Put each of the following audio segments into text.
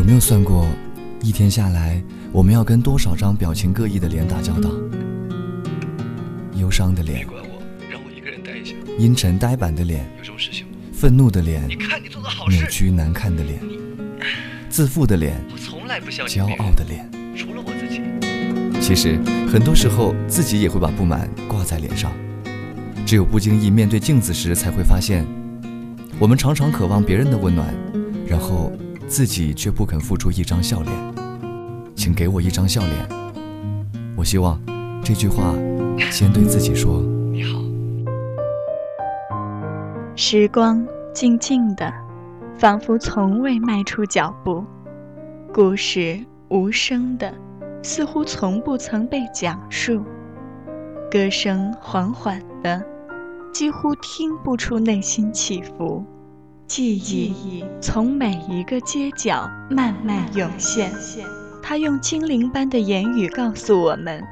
有没有算过，一天下来我们要跟多少张表情各异的脸打交道？忧伤的脸，别管我，让我一个人待一下阴沉呆板的脸，愤怒的脸，你看你做的好事扭曲难看的脸，自负的脸，我从来不相信骄傲的脸。除了我自己其实很多时候自己也会把不满挂在脸上，只有不经意面对镜子时，才会发现，我们常常渴望别人的温暖，然后。自己却不肯付出一张笑脸，请给我一张笑脸。我希望这句话先对自己说。你好。时光静静的，仿佛从未迈出脚步；故事无声的，似乎从不曾被讲述；歌声缓缓的，几乎听不出内心起伏。记忆从每一个街角慢慢涌现，它用精灵般的言语告诉我们：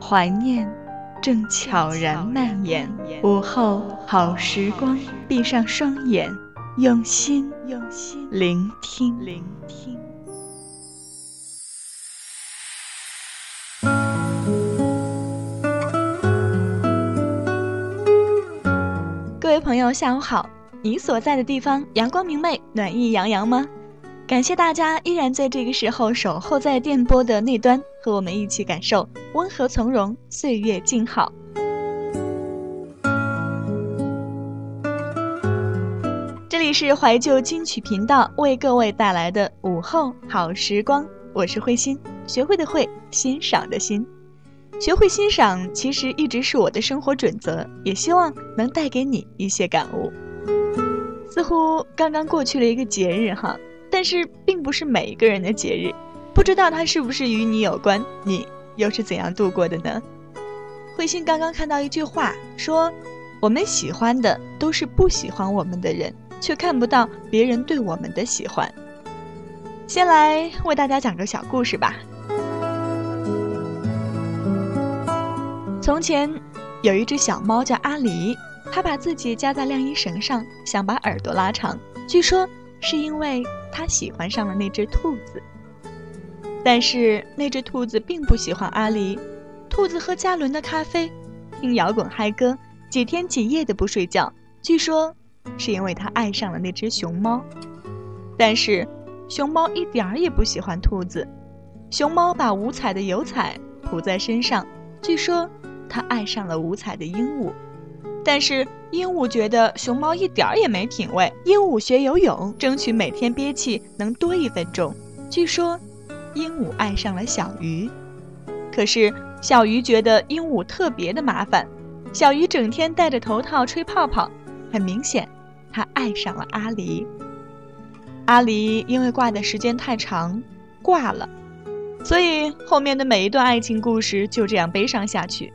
怀念正悄然蔓延。午后好时光，闭上双眼，用心聆听聆听。各位朋友，下午好。你所在的地方阳光明媚、暖意洋洋吗？感谢大家依然在这个时候守候在电波的那端，和我们一起感受温和从容、岁月静好。这里是怀旧金曲频道为各位带来的午后好时光，我是慧心，学会的会，欣赏的心，学会欣赏其实一直是我的生活准则，也希望能带给你一些感悟。似乎刚刚过去了一个节日哈，但是并不是每一个人的节日，不知道它是不是与你有关，你又是怎样度过的呢？慧心刚刚看到一句话，说我们喜欢的都是不喜欢我们的人，却看不到别人对我们的喜欢。先来为大家讲个小故事吧。从前有一只小猫叫阿狸。他把自己夹在晾衣绳上，想把耳朵拉长。据说是因为他喜欢上了那只兔子。但是那只兔子并不喜欢阿狸。兔子喝加仑的咖啡，听摇滚嗨歌，几天几夜的不睡觉。据说是因为他爱上了那只熊猫。但是熊猫一点儿也不喜欢兔子。熊猫把五彩的油彩涂在身上。据说他爱上了五彩的鹦鹉。但是鹦鹉觉得熊猫一点儿也没品味。鹦鹉学游泳，争取每天憋气能多一分钟。据说，鹦鹉爱上了小鱼，可是小鱼觉得鹦鹉特别的麻烦。小鱼整天戴着头套吹泡泡，很明显，它爱上了阿狸。阿狸因为挂的时间太长，挂了，所以后面的每一段爱情故事就这样悲伤下去。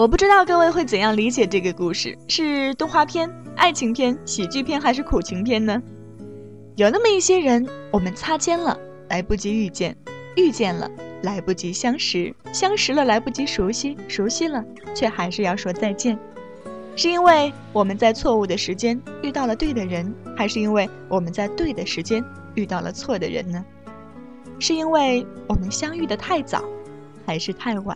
我不知道各位会怎样理解这个故事，是动画片、爱情片、喜剧片还是苦情片呢？有那么一些人，我们擦肩了，来不及遇见；遇见了，来不及相识；相识了，来不及熟悉；熟悉了，却还是要说再见。是因为我们在错误的时间遇到了对的人，还是因为我们在对的时间遇到了错的人呢？是因为我们相遇的太早，还是太晚？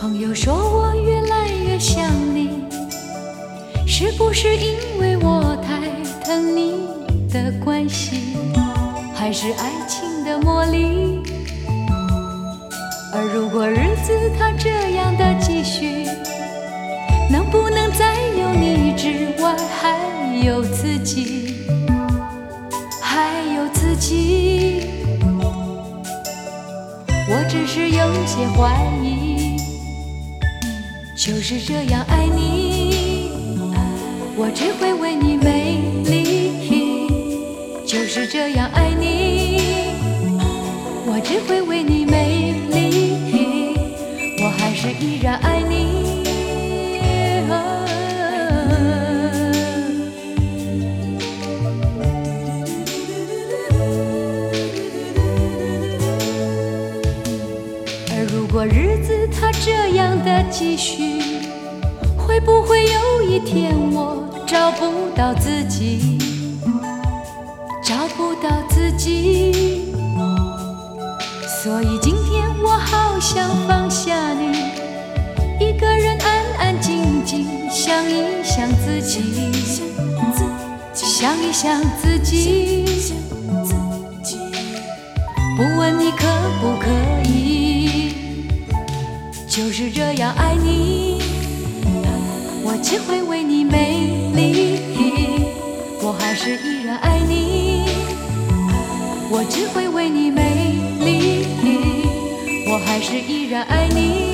朋友说我越来越像你，是不是因为我太疼你的关系，还是爱情的魔力？而如果日子它这样的继续，能不能再有你之外还有自己，还有自己？我只是有些怀疑。就是这样爱你，我只会为你美丽。就是这样爱你，我只会为你美丽。我还是依然爱你。不会有一天我找不到自己，找不到自己，所以今天我好想放下你，一个人安安静静想一想自己，想一想自己，不问你可不可以，就是这样爱你。只会为你美丽，我还是依然爱你。我只会为你美丽，我还是依然爱你。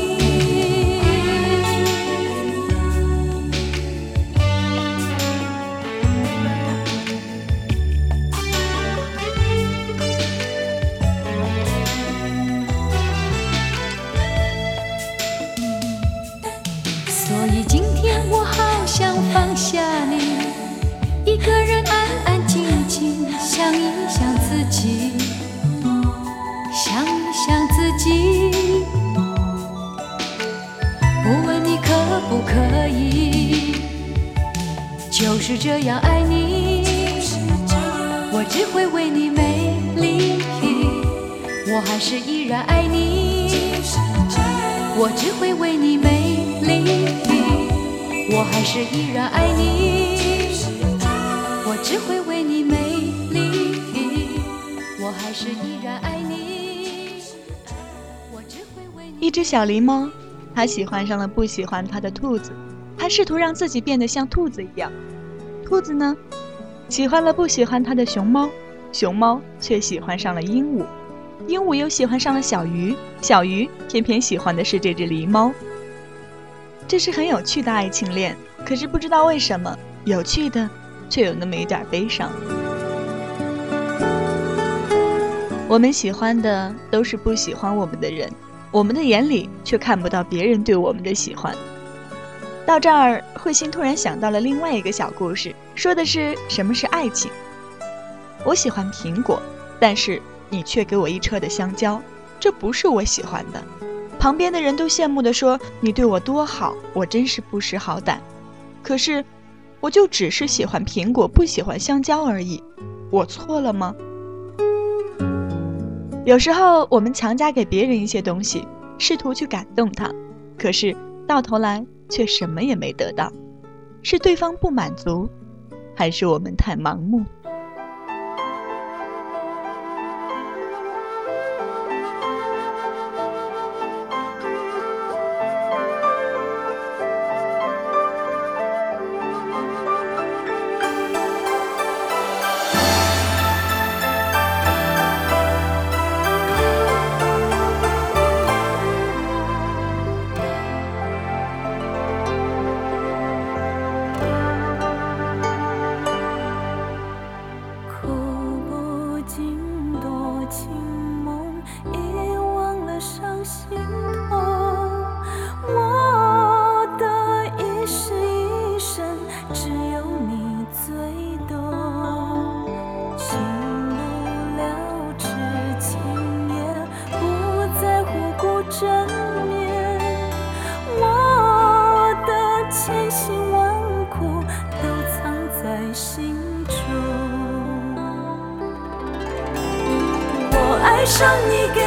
就是这样爱你，我只会为你美丽，我还是依然爱你。我只会为你美丽，我还是依然爱你。我只会为你美丽，我还是依然爱你。我只会为你。一只小狸猫，它喜欢上了不喜欢它的兔子，它试图让自己变得像兔子一样。兔子呢，喜欢了不喜欢它的熊猫，熊猫却喜欢上了鹦鹉，鹦鹉又喜欢上了小鱼，小鱼偏偏喜欢的是这只狸猫。这是很有趣的爱情恋，可是不知道为什么，有趣的却有那么一点悲伤。我们喜欢的都是不喜欢我们的人，我们的眼里却看不到别人对我们的喜欢。到这儿，慧心突然想到了另外一个小故事，说的是什么是爱情。我喜欢苹果，但是你却给我一车的香蕉，这不是我喜欢的。旁边的人都羡慕地说：“你对我多好，我真是不识好歹。”可是，我就只是喜欢苹果，不喜欢香蕉而已。我错了吗？有时候我们强加给别人一些东西，试图去感动他，可是到头来。却什么也没得到，是对方不满足，还是我们太盲目？上你给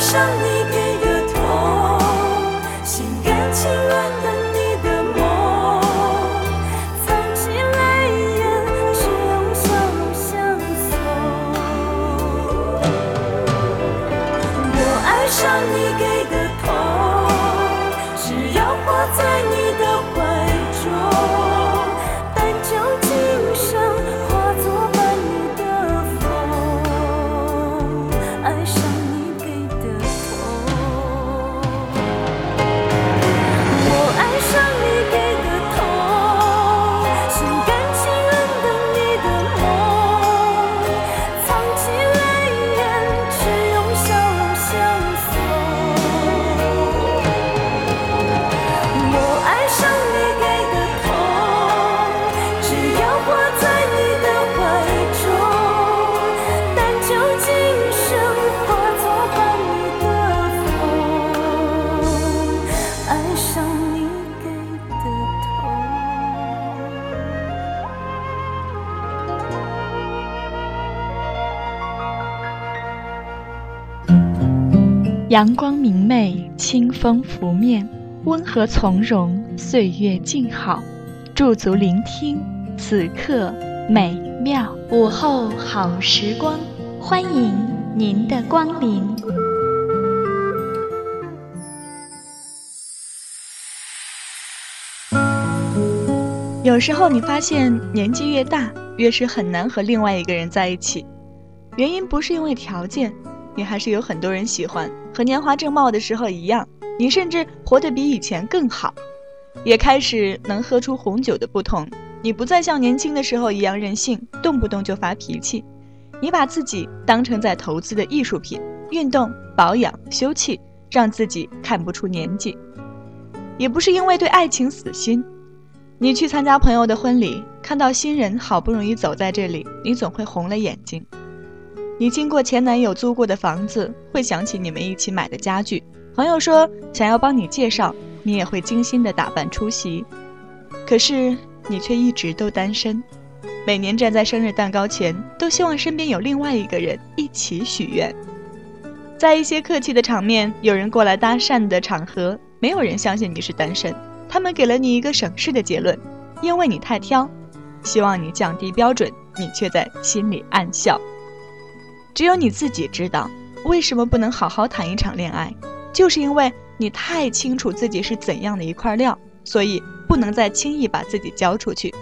上你给。阳光明媚，清风拂面，温和从容，岁月静好。驻足聆听，此刻美妙。午后好时光，欢迎您的光临。有时候你发现年纪越大，越是很难和另外一个人在一起，原因不是因为条件，你还是有很多人喜欢，和年华正茂的时候一样，你甚至活得比以前更好，也开始能喝出红酒的不同。你不再像年轻的时候一样任性，动不动就发脾气。你把自己当成在投资的艺术品，运动、保养、休憩，让自己看不出年纪。也不是因为对爱情死心，你去参加朋友的婚礼，看到新人好不容易走在这里，你总会红了眼睛。你经过前男友租过的房子，会想起你们一起买的家具。朋友说想要帮你介绍，你也会精心的打扮出席。可是你却一直都单身，每年站在生日蛋糕前，都希望身边有另外一个人一起许愿。在一些客气的场面，有人过来搭讪的场合，没有人相信你是单身，他们给了你一个省事的结论，因为你太挑，希望你降低标准，你却在心里暗笑。只有你自己知道，为什么不能好好谈一场恋爱，就是因为你太清楚自己是怎样的一块料，所以不能再轻易把自己交出去。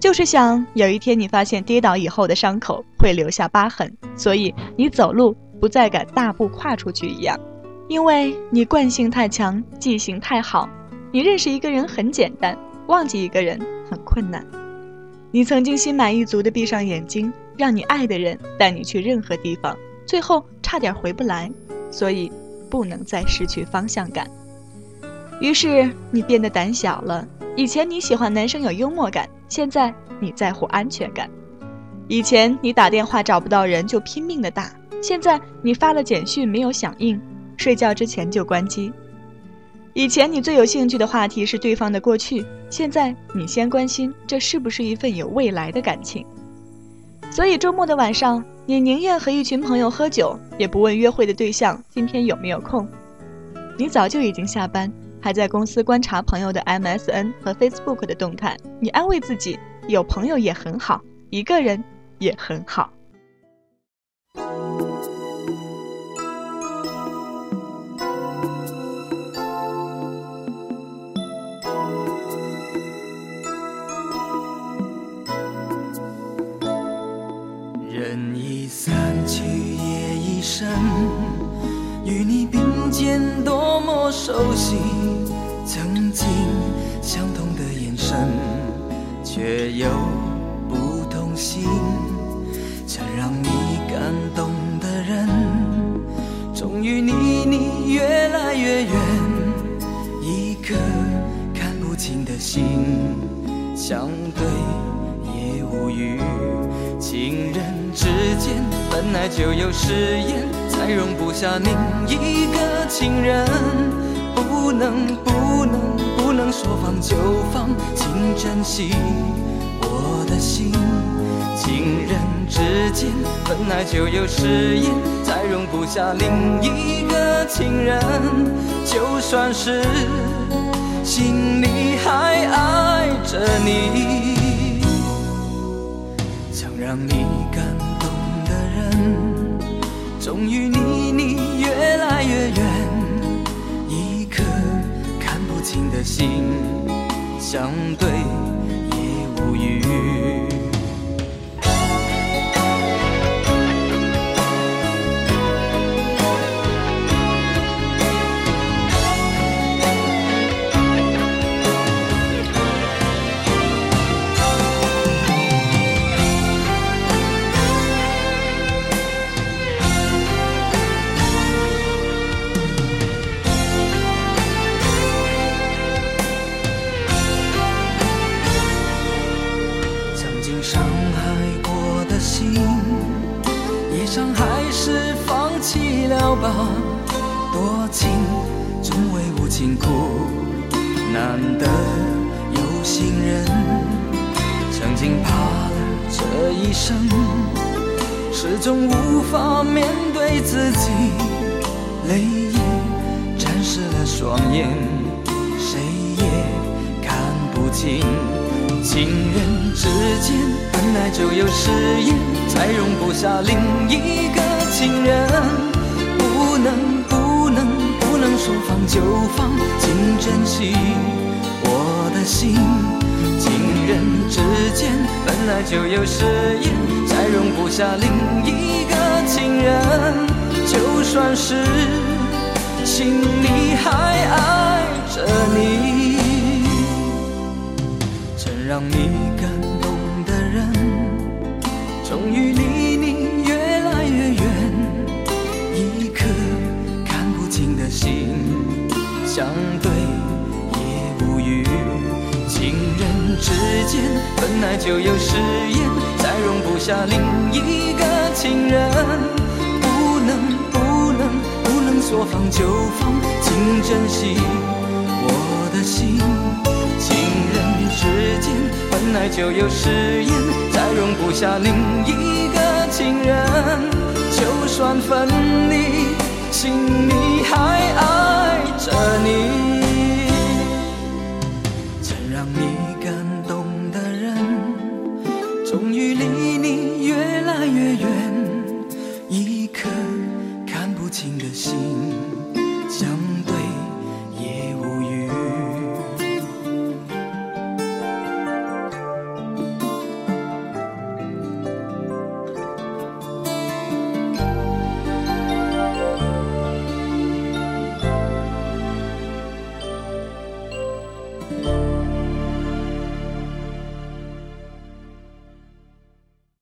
就是想有一天你发现跌倒以后的伤口会留下疤痕，所以你走路不再敢大步跨出去一样，因为你惯性太强，记性太好，你认识一个人很简单，忘记一个人很困难。你曾经心满意足地闭上眼睛，让你爱的人带你去任何地方，最后差点回不来，所以不能再失去方向感。于是你变得胆小了。以前你喜欢男生有幽默感，现在你在乎安全感。以前你打电话找不到人就拼命的打，现在你发了简讯没有响应，睡觉之前就关机。以前你最有兴趣的话题是对方的过去，现在你先关心这是不是一份有未来的感情。所以周末的晚上，你宁愿和一群朋友喝酒，也不问约会的对象今天有没有空。你早就已经下班，还在公司观察朋友的 MSN 和 Facebook 的动态。你安慰自己，有朋友也很好，一个人也很好。无语。情人之间本来就有誓言，才容不下另一个情人。不能不能不能说放就放，请珍惜我的心。情人之间本来就有誓言，再容不下另一个情人。就算是心里还爱着你，让你感动的人，终于离你越来越远。一颗看不清的心，相对也无语。难得有心人。曾经怕了这一生，始终无法面对自己，泪也沾湿了双眼，谁也看不清。情人之间本来就有誓言，再容不下另一个情人。不能能说放就放，请珍惜我的心。情人之间本来就有誓言，再容不下另一个情人。就算是心里还爱着你。曾让你相对也无语。情人之间本来就有誓言，再容不下另一个情人。不能不能不能说放就放，请珍惜我的心。情人之间本来就有誓言，再容不下另一个情人。就算分离，心里还爱着你。曾让你感动的人，终于离你越来越远。一颗看不清的心，